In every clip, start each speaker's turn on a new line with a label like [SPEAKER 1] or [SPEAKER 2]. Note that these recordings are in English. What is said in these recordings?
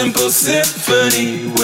[SPEAKER 1] Simple symphony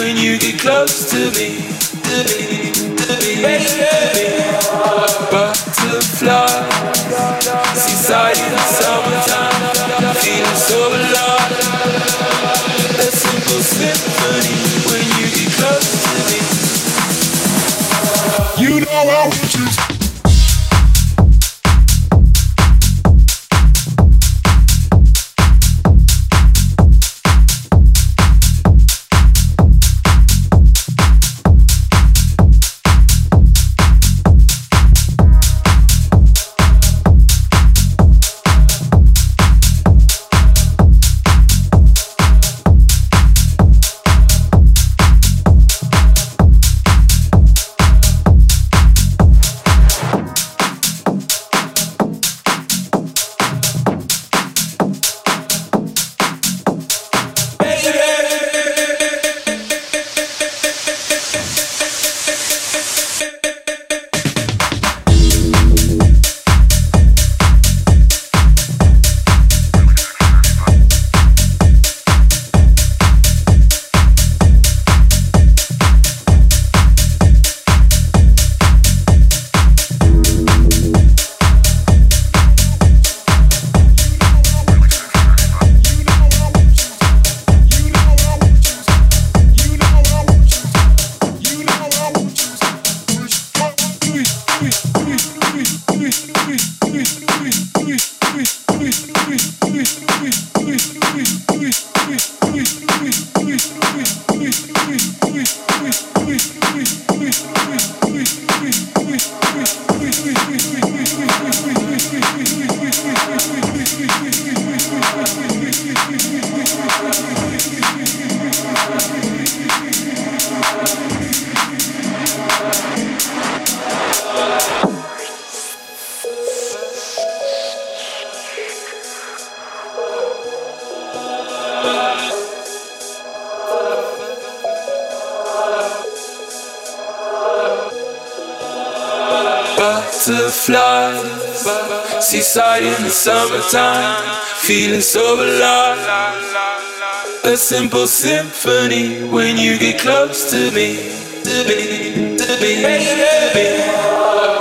[SPEAKER 1] symphony when you get close to me, to me, to me, baby.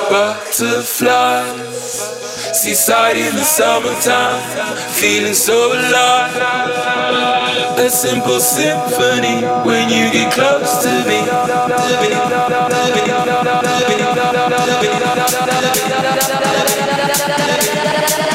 [SPEAKER 1] Butterflies. Seaside in the summertime, feeling so alive. A simple symphony when you get close to me, to me, to me, to me.
[SPEAKER 2] and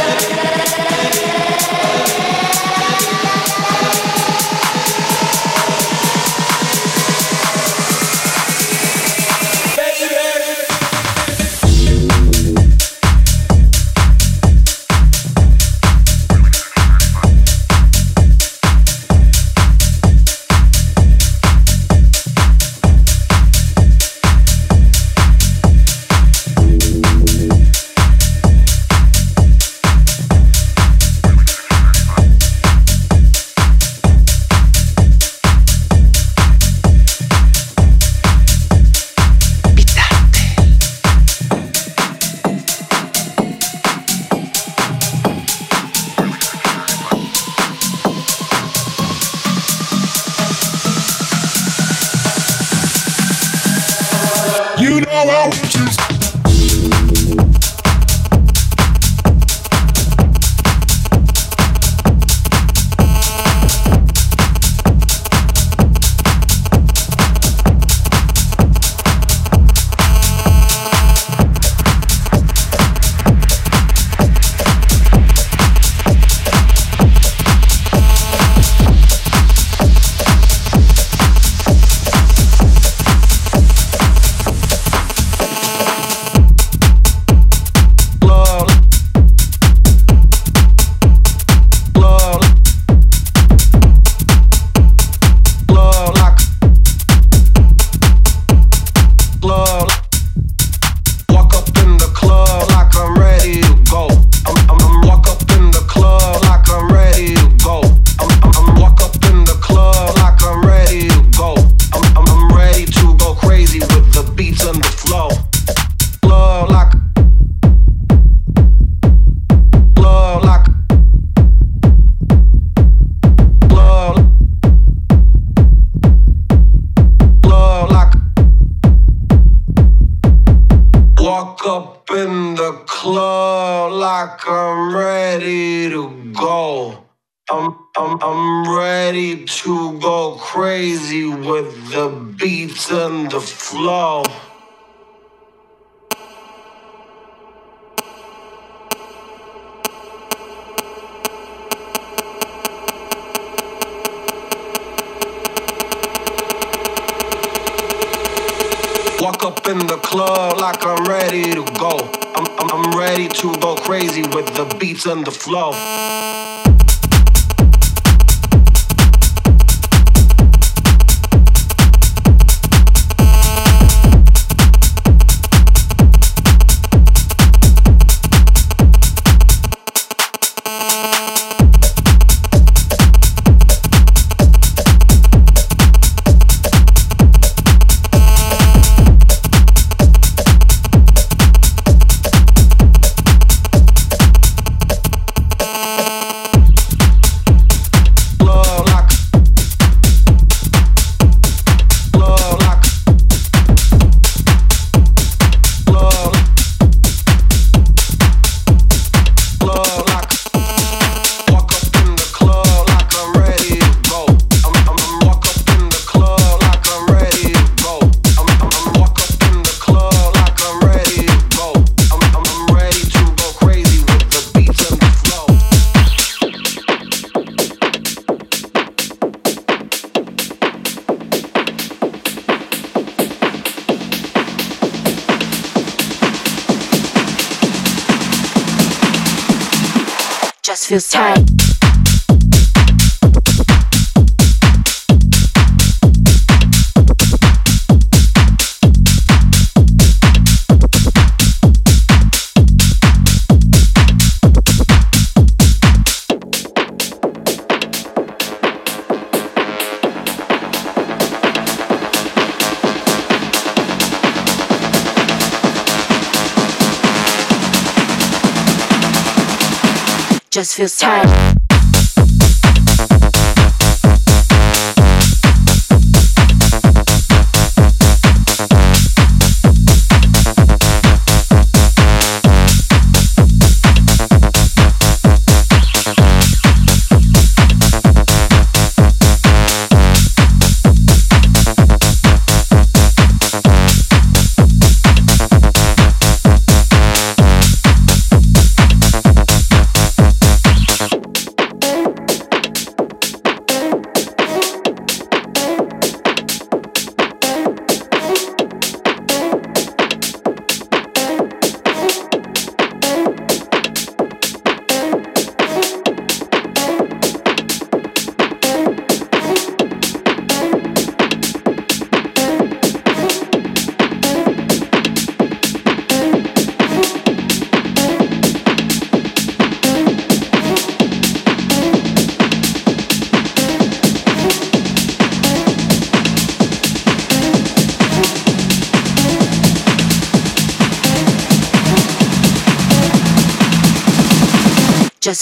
[SPEAKER 3] feels tight.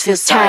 [SPEAKER 3] Just feels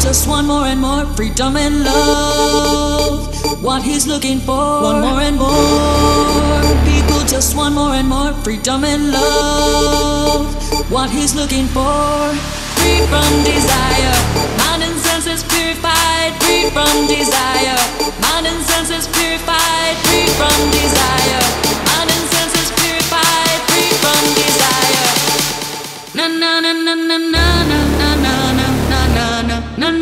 [SPEAKER 4] just want more and more freedom and love. What he's looking for, one more and more people just want more and more freedom and love. What he's looking for, free from desire, mind and senses purified. Free from desire, mind and senses purified. Free from desire, mind and senses purified. Free from desire. Na na na na na na na na na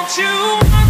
[SPEAKER 5] Don't you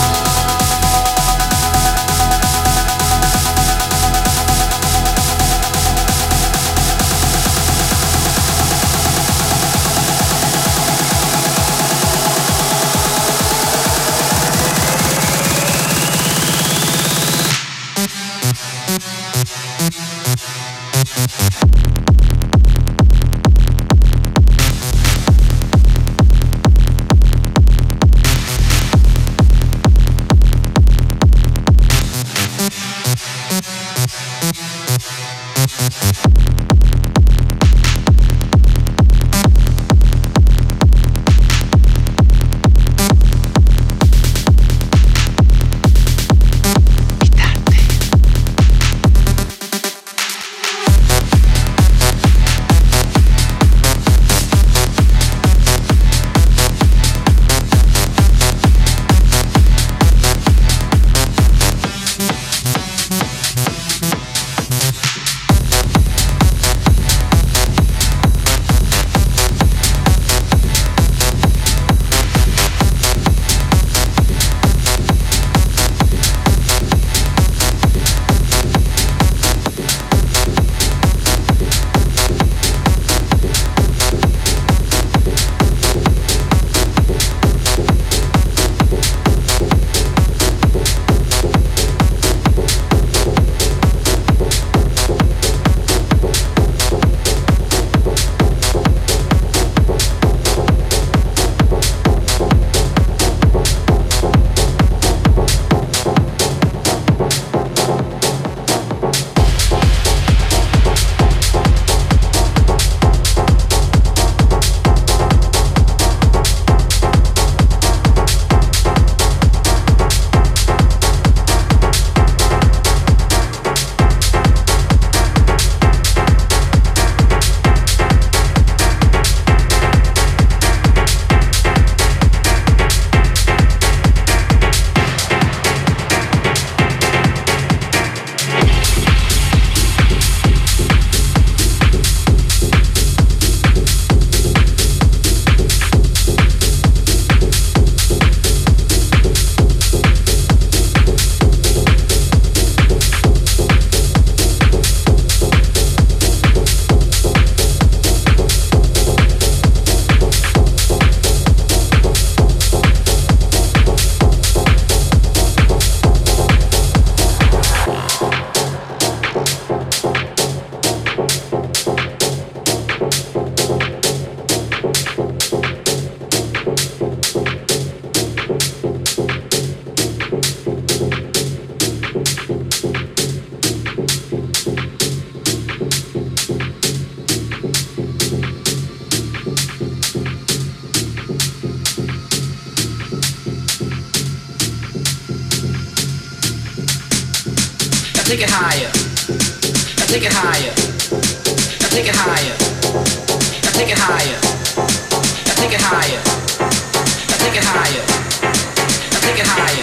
[SPEAKER 6] Take it higher. Now take it higher. Now take it higher. Now take it higher. Now take it higher. Now take it higher.